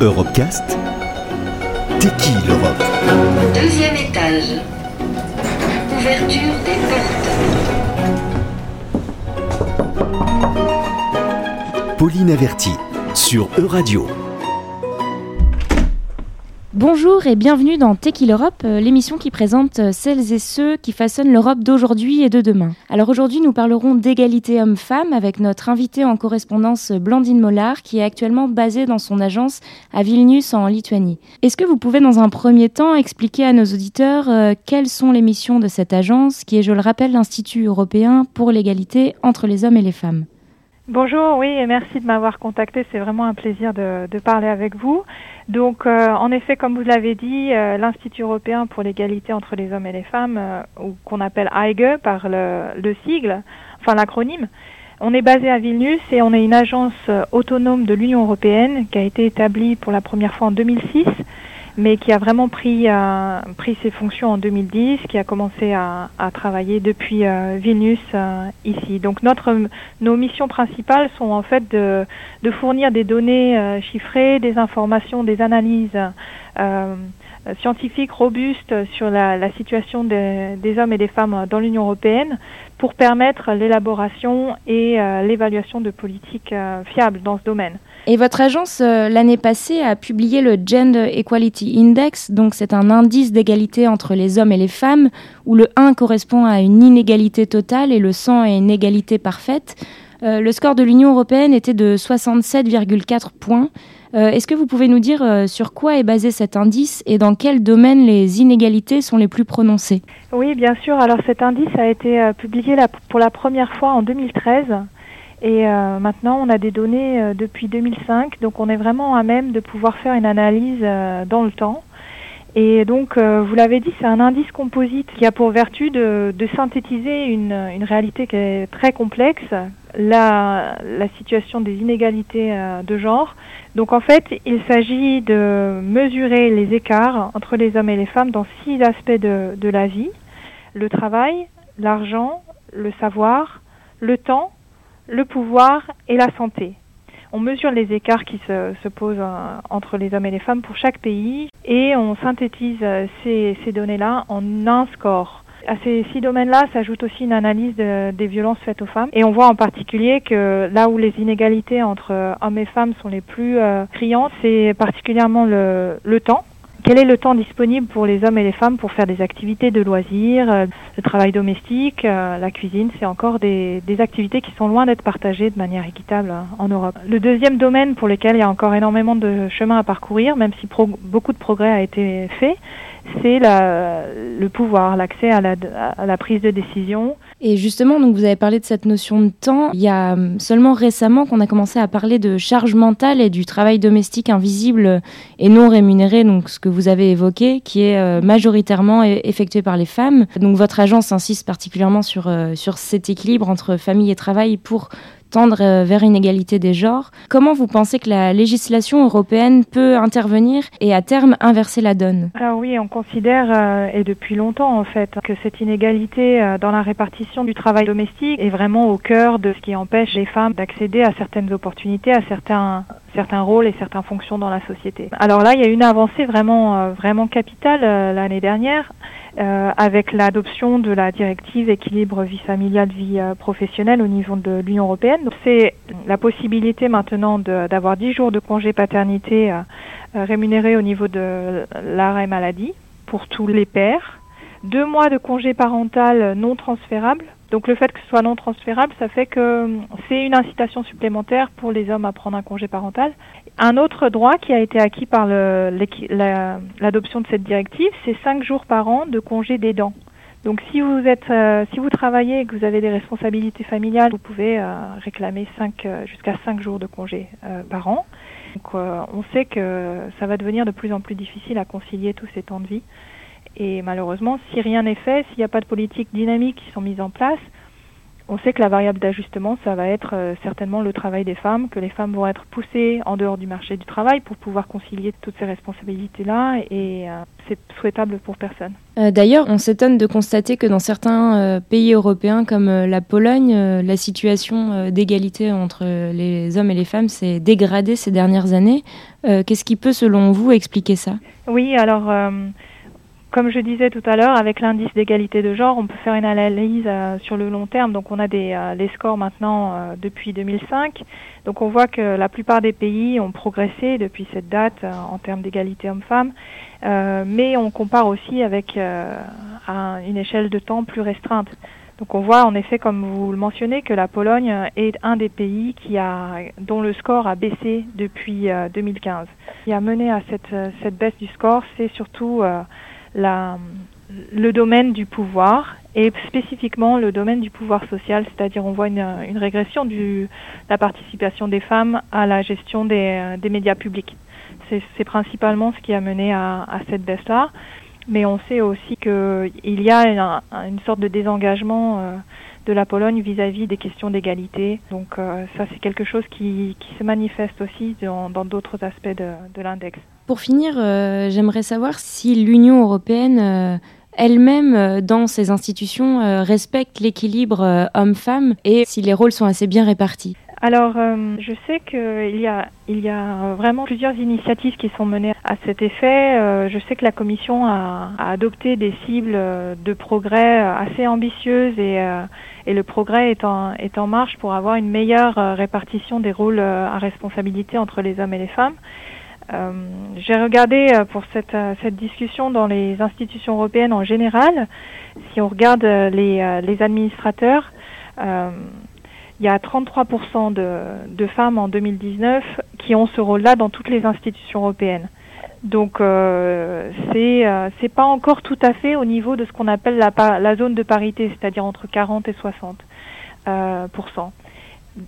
Europecast T'es qui l'Europe? Deuxième étage. Ouverture des portes. Pauline Averti sur Euradio. Bonjour et bienvenue dans Tequil Europe, euh, l'émission qui présente euh, celles et ceux qui façonnent l'Europe d'aujourd'hui et de demain. Alors aujourd'hui, nous parlerons d'égalité homme-femme avec notre invitée en correspondance Blandine Mollard qui est actuellement basée dans son agence à Vilnius en Lituanie. Est-ce que vous pouvez dans un premier temps expliquer à nos auditeurs euh, quelles sont les missions de cette agence qui est, je le rappelle, l'Institut européen pour l'égalité entre les hommes et les femmes? Bonjour, oui, et merci de m'avoir contacté. C'est vraiment un plaisir de, parler avec vous. Donc, euh, en effet, comme vous l'avez dit, euh, l'Institut européen pour l'égalité entre les hommes et les femmes, euh, ou qu'on appelle AIGE par le, le sigle, enfin l'acronyme, on est basé à Vilnius et on est une agence autonome de l'Union européenne qui a été établie pour la première fois en 2006 mais qui a vraiment pris, euh, pris ses fonctions en 2010, qui a commencé à, travailler depuis euh, Vilnius euh, ici. Donc notre, nos missions principales sont en fait de, fournir des données euh, chiffrées, des informations, des analyses euh, scientifiques robustes sur la, situation des, hommes et des femmes dans l'Union européenne pour permettre l'élaboration et l'évaluation de politiques fiables dans ce domaine. Et votre agence, euh, l'année passée, a publié le Gender Equality Index, donc c'est un indice d'égalité entre les hommes et les femmes, où le 1 correspond à une inégalité totale et le 100 à une égalité parfaite. Euh, le score de l'Union européenne était de 67,4 points. Euh, Est-ce que vous pouvez nous dire sur quoi est basé cet indice et dans quel domaine les inégalités sont les plus prononcées? Oui, bien sûr. Alors cet indice a été publié pour la première fois en 2013. Et euh, maintenant, on a des données euh, depuis 2005, donc on est vraiment à même de pouvoir faire une analyse euh, dans le temps. Et donc, euh, vous l'avez dit, c'est un indice composite qui a pour vertu de, de synthétiser une, une réalité qui est très complexe, la, la situation des inégalités euh, de genre. Donc en fait, il s'agit de mesurer les écarts entre les hommes et les femmes dans six aspects de, de la vie. Le travail, l'argent, le savoir, le temps, le pouvoir et la santé. On mesure les écarts qui se, se posent euh, entre les hommes et les femmes pour chaque pays et on synthétise euh, ces, ces données-là en un score. À ces six domaines-là s'ajoute aussi une analyse de- des violences faites aux femmes et on voit en particulier que là où les inégalités entre euh, hommes et femmes sont les plus criantes, c'est particulièrement le, le temps. Quel est le temps disponible pour les hommes et les femmes pour faire des activités de loisirs, euh, le travail domestique, euh, la cuisine? C'est encore des, activités qui sont loin d'être partagées de manière équitable euh, en Europe. Le deuxième domaine pour lequel il y a encore énormément de chemin à parcourir, même si beaucoup de progrès a été fait, c'est le pouvoir, l'accès à la, à la prise de décision. Et justement, donc vous avez parlé de cette notion de temps. Il y a hum, seulement récemment qu'on a commencé à parler de charge mentale et du travail domestique invisible et non rémunéré, donc ce que vous avez évoqué, qui est euh, majoritairement effectué par les femmes. Donc votre agence insiste particulièrement sur, euh, sur cet équilibre entre famille et travail pour tendre euh, vers une égalité des genres. Comment vous pensez que la législation européenne peut intervenir et à terme inverser la donne? Alors oui, on considère, euh, et depuis longtemps en fait, que cette inégalité euh, dans la répartition du travail domestique est vraiment au cœur de ce qui empêche les femmes d'accéder à certaines opportunités, à certains certains rôles et certaines fonctions dans la société. Alors là, il y a une avancée vraiment euh, vraiment capitale euh, l'année dernière euh, avec l'adoption de la directive équilibre vie familiale vie professionnelle au niveau de l'Union européenne. C'est la possibilité maintenant d'avoir 10 jours de congé paternité rémunérés au niveau de l'arrêt maladie pour tous les pères, deux mois de congé parental non transférable. Donc le fait que ce soit non transférable, ça fait que c'est une incitation supplémentaire pour les hommes à prendre un congé parental. Un autre droit qui a été acquis par l'adoption de cette directive, c'est cinq jours par an de congé d'aidant. Donc si vous êtes, euh, si vous travaillez et que vous avez des responsabilités familiales, vous pouvez euh, réclamer euh, jusqu'à cinq jours de congé par an. Donc on sait que ça va devenir de plus en plus difficile à concilier tous ces temps de vie. Et malheureusement, si rien n'est fait, s'il n'y a pas de politique dynamique qui sont mises en place, on sait que la variable d'ajustement, ça va être euh, certainement le travail des femmes, que les femmes vont être poussées en dehors du marché du travail pour pouvoir concilier toutes ces responsabilités-là et euh, c'est souhaitable pour personne. Euh, d'ailleurs, on s'étonne de constater que dans certains pays européens comme la Pologne, la situation d'égalité entre les hommes et les femmes s'est dégradée ces dernières années. Qu'est-ce qui peut, selon vous, expliquer ça? Oui, alors comme je disais tout à l'heure, avec l'indice d'égalité de genre, on peut faire une analyse euh, sur le long terme. Donc on a des, euh, les scores maintenant euh, depuis 2005. Donc on voit que la plupart des pays ont progressé depuis cette date en termes d'égalité homme-femme. mais on compare aussi avec une échelle de temps plus restreinte. Donc on voit en effet, comme vous le mentionnez, que la Pologne est un des pays qui a, dont le score a baissé depuis 2015. Ce qui a mené à cette, cette baisse du score, c'est surtout la, le domaine du pouvoir et spécifiquement le domaine du pouvoir social, c'est-à-dire on voit une, une, régression de la participation des femmes à la gestion des, des médias publics. C'est principalement ce qui a mené à, à cette baisse-là, mais on sait aussi qu'il y a une, une, sorte de désengagement euh, de la Pologne vis-à-vis des questions d'égalité. Donc euh, ça, c'est quelque chose qui, qui, se manifeste aussi dans d'autres aspects de, de l'index. Pour finir, euh, j'aimerais savoir si l'Union européenne euh, elle-même, euh, dans ses institutions, respecte l'équilibre homme-femme et si les rôles sont assez bien répartis. Alors, je sais qu'il y a, il y a vraiment plusieurs initiatives qui sont menées à cet effet. Je sais que la Commission a, adopté des cibles de progrès assez ambitieuses et, et le progrès est en, est en marche pour avoir une meilleure répartition des rôles à responsabilité entre les hommes et les femmes. Euh, J'ai regardé pour cette, cette discussion dans les institutions européennes en général. Si on regarde les, administrateurs, il y a 33% de, femmes en 2019 qui ont ce rôle-là dans toutes les institutions européennes. Donc euh, c'est euh, pas encore tout à fait au niveau de ce qu'on appelle la, la, zone de parité, c'est-à-dire entre 40 et 60 euh,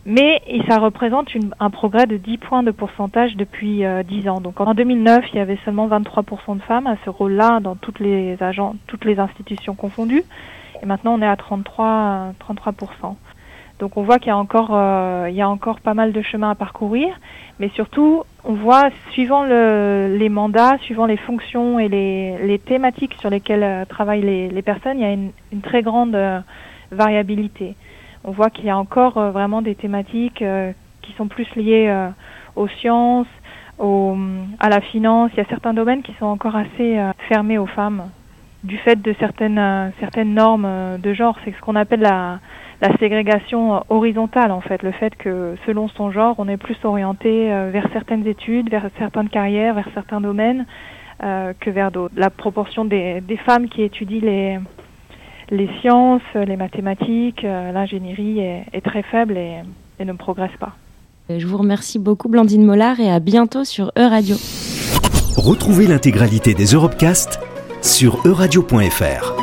Mais ça représente une, un progrès de 10 points de pourcentage depuis euh, 10 ans. Donc en 2009, il y avait seulement 23% de femmes à ce rôle-là dans toutes les agents, toutes les institutions confondues. Et maintenant, on est à 33 33%. Donc on voit qu'il y a encore euh, y a encore pas mal de chemin à parcourir, mais surtout on voit suivant le, les mandats, suivant les fonctions et les, thématiques sur lesquelles euh, travaillent les, personnes, il y a une, très grande euh, variabilité. On voit qu'il y a encore euh, vraiment des thématiques euh, qui sont plus liées euh, aux sciences, au, à la finance. Il y a certains domaines qui sont encore assez fermés aux femmes du fait de certaines certaines normes de genre. C'est ce qu'on appelle la la ségrégation horizontale en fait, le fait que selon son genre, on est plus orienté vers certaines études, vers certaines carrières, vers certains domaines que vers d'autres. La proportion des, des, femmes qui étudient les, les sciences, les mathématiques, euh, l'ingénierie est, est, très faible et, et, ne progresse pas. Je vous remercie beaucoup Blandine Mollard et à bientôt sur Euradio. Retrouvez l'intégralité des Europecast sur euradio.fr.